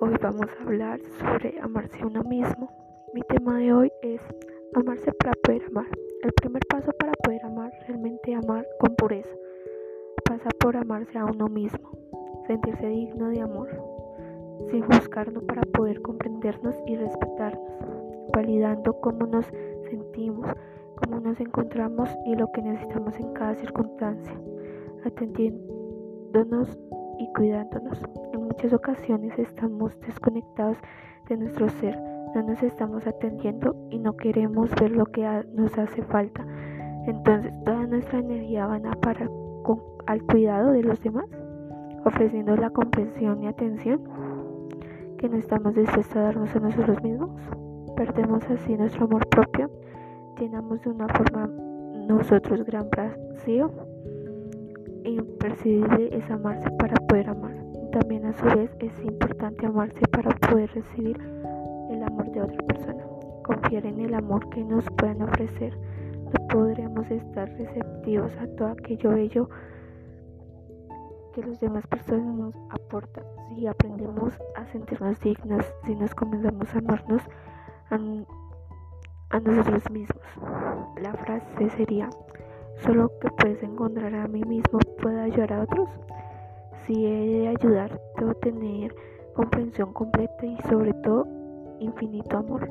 Hoy vamos a hablar sobre amarse a uno mismo. Mi tema de hoy es amarse para poder amar. El primer paso para poder amar, realmente amar con pureza, pasa por amarse a uno mismo, sentirse digno de amor, sin buscarnos para poder comprendernos y respetarnos, validando cómo nos sentimos, cómo nos encontramos y lo que necesitamos en cada circunstancia, atendiéndonos y cuidándonos. En muchas ocasiones estamos desconectados de nuestro ser, no nos estamos atendiendo y no queremos ver lo que nos hace falta. Entonces toda nuestra energía va a para al cuidado de los demás, ofreciendo la comprensión y atención que no estamos dispuestos a darnos a nosotros mismos. Perdemos así nuestro amor propio, llenamos de una forma nosotros gran vacío imprescindible es amarse para poder amar. También a su vez es importante amarse para poder recibir el amor de otra persona. Confiar en el amor que nos puedan ofrecer. No podremos estar receptivos a todo aquello bello que los demás personas nos aportan. Si aprendemos a sentirnos dignos, si nos comenzamos a amarnos a nosotros mismos. La frase sería, Solo que puedes encontrar a mí mismo puedo ayudar a otros. Si he de ayudar, debo tener comprensión completa y sobre todo infinito amor.